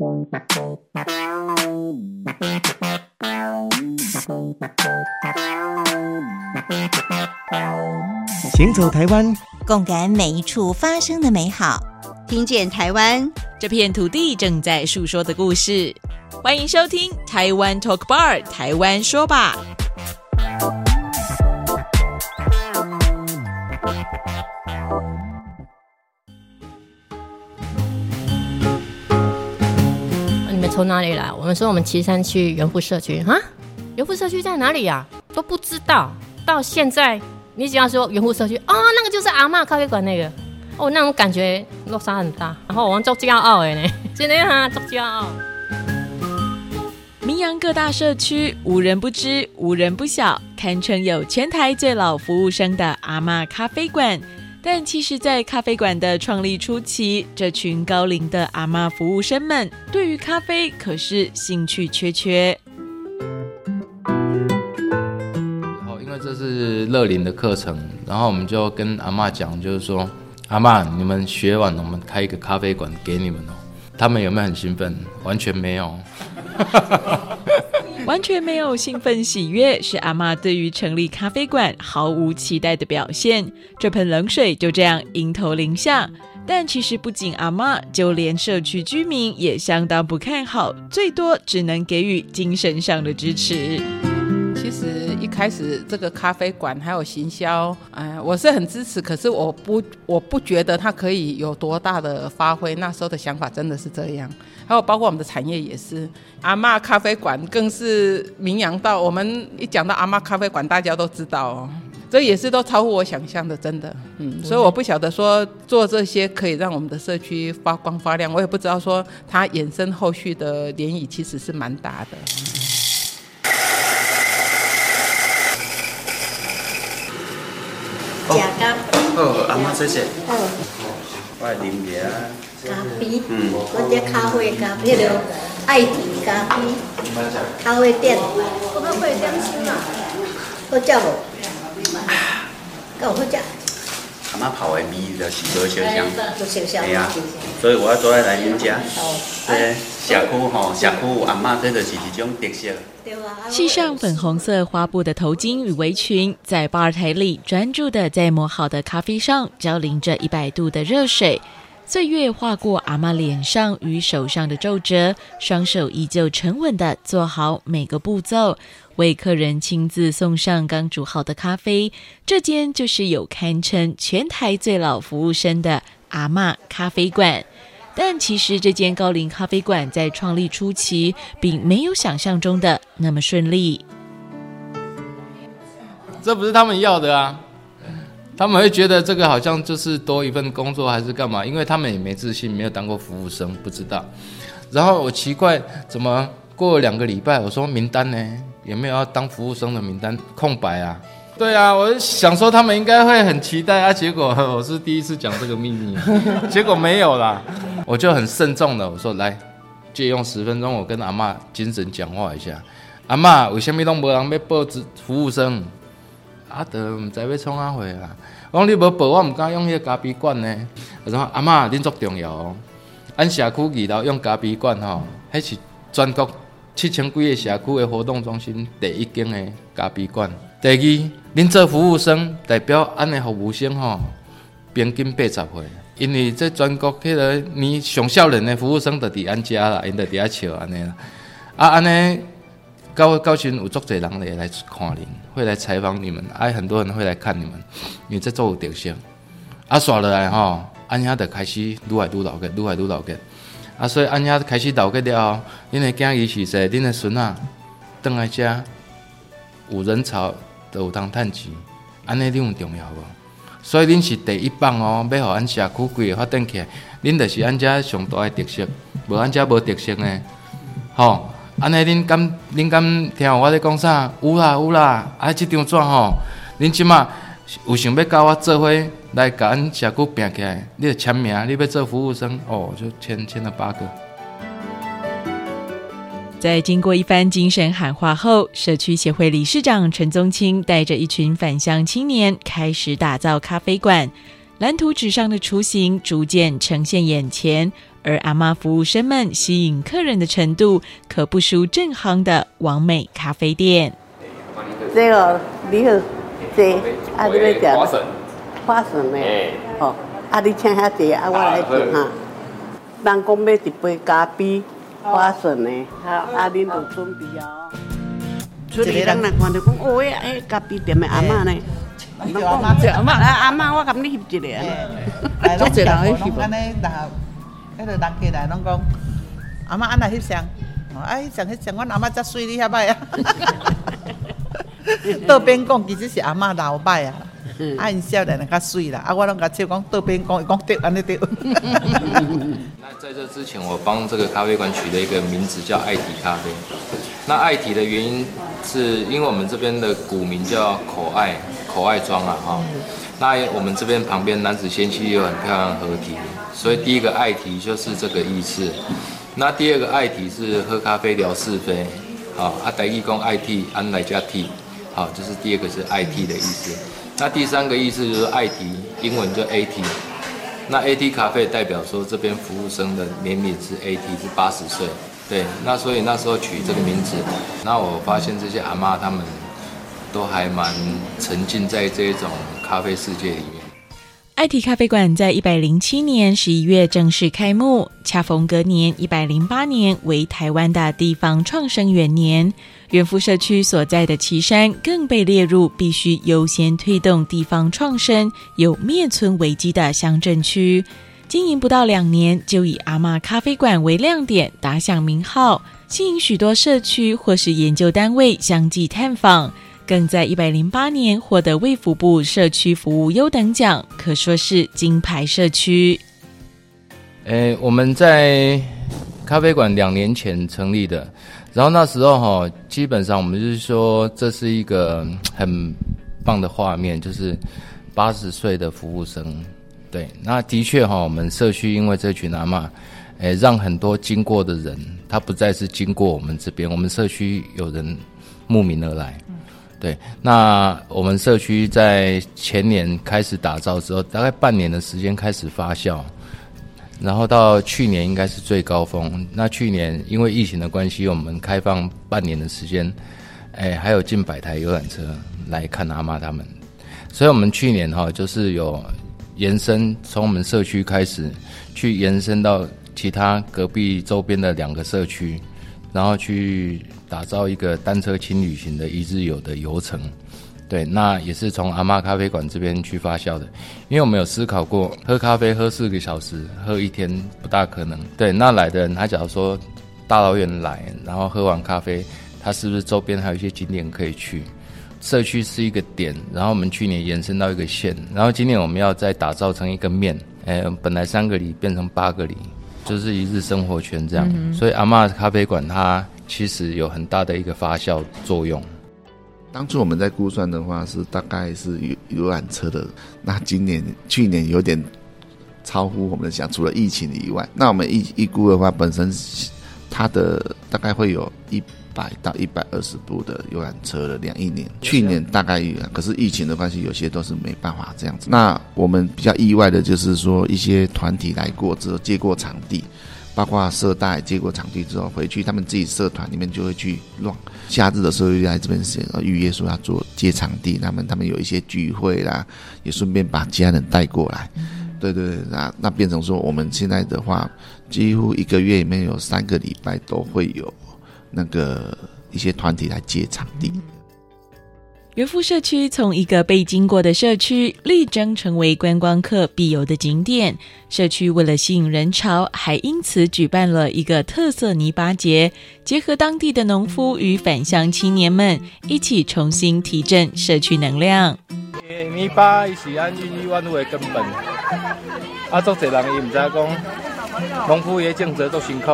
行走台湾，共感每一处发生的美好，听见台湾这片土地正在诉说的故事。欢迎收听台湾 Talk Bar，台湾说吧。从哪里来？我们说我们岐山区元富社区啊，元富社区在哪里呀？都不知道。到现在，你只要说元富社区，哦，那个就是阿嬷咖啡馆那个，哦，那种感觉落差很大。然后我们做骄傲的呢，真的哈，做骄傲。名扬各大社区，无人不知，无人不晓，堪称有全台最老服务生的阿嬷咖啡馆。但其实，在咖啡馆的创立初期，这群高龄的阿妈服务生们对于咖啡可是兴趣缺缺。然后，因为这是乐龄的课程，然后我们就跟阿妈讲，就是说，阿妈，你们学完，我们开一个咖啡馆给你们哦。他们有没有很兴奋？完全没有。完全没有兴奋喜悦，是阿妈对于成立咖啡馆毫无期待的表现。这盆冷水就这样迎头淋下。但其实不仅阿妈，就连社区居民也相当不看好，最多只能给予精神上的支持。开始这个咖啡馆还有行销，哎，我是很支持，可是我不我不觉得它可以有多大的发挥。那时候的想法真的是这样。还有包括我们的产业也是，阿妈咖啡馆更是名扬到我们一讲到阿妈咖啡馆，大家都知道哦。这也是都超乎我想象的，真的。嗯，所以我不晓得说做这些可以让我们的社区发光发亮，我也不知道说它衍生后续的涟漪其实是蛮大的。食咖好，阿妈谢谢。好，我来啉一下。咖啡，嗯，我这咖啡咖啡了，爱迪咖啡，咖啡店，可不可以点心啊？好食无？够好食。阿妈泡的味就是无相像，无相像。系啊，所以我要做来恁家。对，社区吼，社区阿妈，这就是一种特色。系上粉红色花布的头巾与围裙，在吧台里专注的在磨好的咖啡上浇淋着一百度的热水。岁月划过阿妈脸上与手上的皱褶，双手依旧沉稳的做好每个步骤，为客人亲自送上刚煮好的咖啡。这间就是有堪称全台最老服务生的阿妈咖啡馆。但其实这间高龄咖啡馆在创立初期，并没有想象中的那么顺利。这不是他们要的啊！他们会觉得这个好像就是多一份工作还是干嘛？因为他们也没自信，没有当过服务生，不知道。然后我奇怪，怎么过了两个礼拜，我说名单呢？有没有要当服务生的名单空白啊？对啊，我想说他们应该会很期待啊，结果我是第一次讲这个秘密，结果没有啦。我就很慎重的我说来，借用十分钟，我跟阿妈精神讲话一下。阿妈，为什么拢无人要报职服务生？阿德唔知要创啥货啊！我讲你无报，我唔敢用迄个咖啡馆呢。我说阿妈，恁足重要哦。按社区二楼用咖啡馆吼，迄是全国七千几个社区的活动中心第一间的咖啡馆。第二，恁做服务生代表按的服务生吼，平均八十岁。因为这全国迄个年上少年的服务生就伫安家啦，因就伫遐笑安尼啦。啊，安尼。高高群有足侪人来来看恁，会来采访你们，哎，很多人会来看你们，因为这做有特色。啊，刷落来吼，安遐就开始愈来愈老个，愈来愈老个。啊，所以安遐开始老个了，恁的囝儿是说，恁的孙仔倒来遮有人潮，都有通趁钱，安尼恁有重要无？所以恁是第一棒哦，要互咱社区规个发展起来，恁就是安遮上大的特色，无安遮无特色呢，吼。安尼，恁敢恁敢听我咧讲啥？有啦有啦，啊，即张纸吼，恁即马有想要甲我做伙来甲咱社区拼起来，你着签名，你要做服务生哦，就签签了八个。在经过一番精神喊话后，社区协会理事长陈宗清带着一群返乡青年开始打造咖啡馆。蓝图纸上的雏形逐渐呈现眼前，而阿妈服务生们吸引客人的程度，可不输正行的王美咖啡店。这个你好，这啊你要吃花生，花生的，哦，啊你请遐济，啊我来做哈。人讲要一杯咖啡，花笋呢，好，啊恁都准备哦。出去人来看到讲，哦，哎，咖啡店的阿嬷呢？叫阿嬷，叫阿嬷，啊阿嬷，我甲你翕一个。来，做一人去翕。安尼，然后，迄个人起来拢讲，阿妈安来翕相，哎，翕相翕相，阮阿妈遮水，你遐歹啊？倒边讲，其实是阿嬷老摆啊，啊因少年较水啦，啊我拢甲笑讲倒边讲，伊讲对，安尼对。在这之前，我帮这个咖啡馆取了一个名字叫爱提咖啡。那爱提的原因，是因为我们这边的古名叫口爱，口爱庄啊哈。那我们这边旁边男子仙妻有很漂亮合体，所以第一个爱提就是这个意思。那第二个爱提是喝咖啡聊是非，好，啊台语讲爱提，安来加提。好，这是第二个是 IT 的意思。那第三个意思就是 IT，英文叫 AT。那 AT 咖啡代表说这边服务生的年龄是 AT 是八十岁。对，那所以那时候取这个名字，那我发现这些阿妈他们都还蛮沉浸在这种咖啡世界里面。爱提咖啡馆在一百零七年十一月正式开幕，恰逢隔年一百零八年为台湾的地方创生元年。元福社区所在的旗山更被列入必须优先推动地方创生、有灭村危机的乡镇区。经营不到两年，就以阿妈咖啡馆为亮点，打响名号，吸引许多社区或是研究单位相继探访。更在一百零八年获得卫福部社区服务优等奖，可说是金牌社区。诶，我们在咖啡馆两年前成立的。然后那时候哈，基本上我们就是说，这是一个很棒的画面，就是八十岁的服务生。对，那的确哈，我们社区因为这群阿妈，诶，让很多经过的人，他不再是经过我们这边，我们社区有人慕名而来。对，那我们社区在前年开始打造之后，大概半年的时间开始发酵。然后到去年应该是最高峰。那去年因为疫情的关系，我们开放半年的时间，哎，还有近百台游览车来看阿妈他们。所以我们去年哈就是有延伸，从我们社区开始去延伸到其他隔壁周边的两个社区，然后去打造一个单车轻旅行的一日游的游程。对，那也是从阿妈咖啡馆这边去发酵的，因为我们有思考过，喝咖啡喝四个小时，喝一天不大可能。对，那来的人，他假如说大老远来，然后喝完咖啡，他是不是周边还有一些景点可以去？社区是一个点，然后我们去年延伸到一个县，然后今年我们要再打造成一个面，哎，本来三个里变成八个里，就是一日生活圈这样。所以阿妈咖啡馆它其实有很大的一个发酵作用。当初我们在估算的话，是大概是游游览车的。那今年、去年有点超乎我们的想，除了疫情以外，那我们一一估的话，本身它的大概会有一百到一百二十部的游览车的量一年。去年大概，可是疫情的关系，有些都是没办法这样子。那我们比较意外的就是说，一些团体来过之后借过场地。包括社代接过场地之后回去，他们自己社团里面就会去乱。夏日的时候又来这边写预约说要做接场地，他们他们有一些聚会啦，也顺便把家人带过来。对对对，那那变成说我们现在的话，几乎一个月里面有三个礼拜都会有那个一些团体来接场地。元福社区从一个被经过的社区，力争成为观光客必游的景点。社区为了吸引人潮，还因此举办了一个特色泥巴节，结合当地的农夫与返乡青年们一起重新提振社区能量。泥巴是安孕育万物的根本，啊，足侪人伊唔知讲，农夫也种植都辛苦，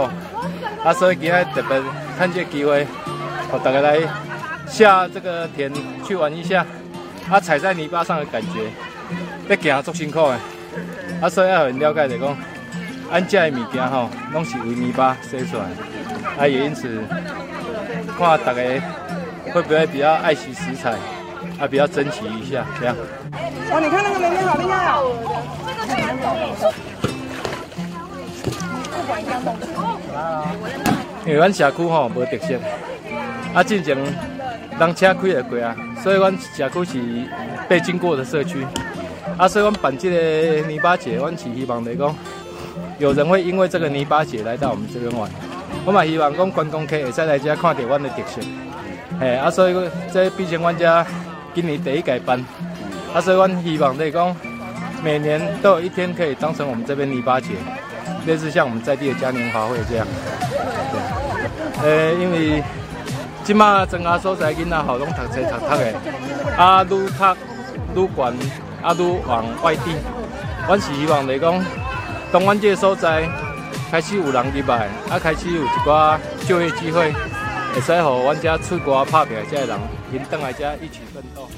啊，所以今日特别趁这机会，和大家来。下这个田去玩一下，啊，踩在泥巴上的感觉，要行足辛苦的，啊，所以要很了解的讲，安家的物件吼，拢是为泥巴洗出来，啊，也因此，看大家会不会比较爱惜食材，啊，比较珍惜一下，这样。哇，你看那个妹妹好厉害哦！因为阮社区吼无特色，啊，进前人车开会过啊，所以阮社区是被经过的社区，啊，所以阮办这个泥巴节，阮是希望来讲，有人会因为这个泥巴节来到我们这边玩，我嘛希望讲观光客会使来这看到阮的特色，嘿，啊，所以这毕竟阮家今年第一届办，啊，所以阮希望来讲，每年都有一天可以当成我们这边泥巴节，类似像我们在地的嘉年华会这样。呃，因为即马庄下所在囡仔好拢读册读读的，啊，愈读愈悬，啊，愈往外地。阮是希望来讲，当阮这个所在开始有人入来，啊，开始有一寡就业机会，会使互阮遮出国拍拼遮的人，因倒来遮一起奋斗。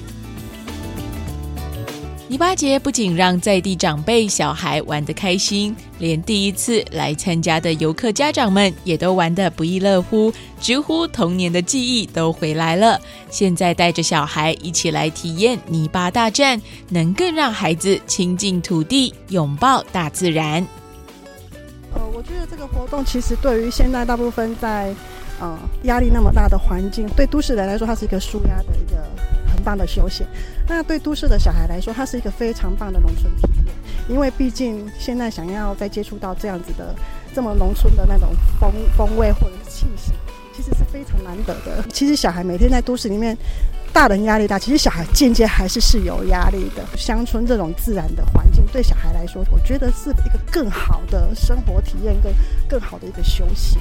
泥巴节不仅让在地长辈、小孩玩得开心，连第一次来参加的游客家长们也都玩得不亦乐乎，直呼童年的记忆都回来了。现在带着小孩一起来体验泥巴大战，能更让孩子亲近土地，拥抱大自然。呃，我觉得这个活动其实对于现在大部分在呃压力那么大的环境，对都市人来说，它是一个舒压的一个。很棒的休闲，那对都市的小孩来说，它是一个非常棒的农村体验。因为毕竟现在想要再接触到这样子的这么农村的那种风风味或者是气息，其实是非常难得的。其实小孩每天在都市里面，大人压力大，其实小孩间接还是是有压力的。乡村这种自然的环境，对小孩来说，我觉得是一个更好的生活体验，跟更好的一个休闲。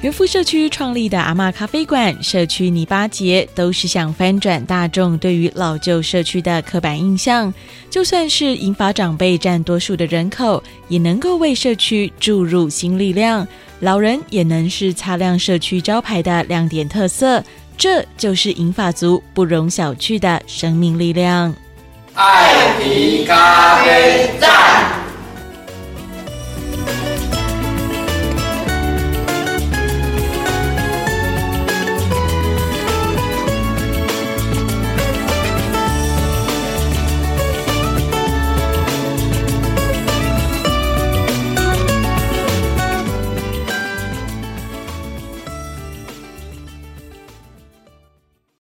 元富社区创立的阿嬷咖啡馆、社区泥巴节，都是想翻转大众对于老旧社区的刻板印象。就算是银发长辈占多数的人口，也能够为社区注入新力量。老人也能是擦亮社区招牌的亮点特色。这就是银发族不容小觑的生命力量。爱迪咖啡站。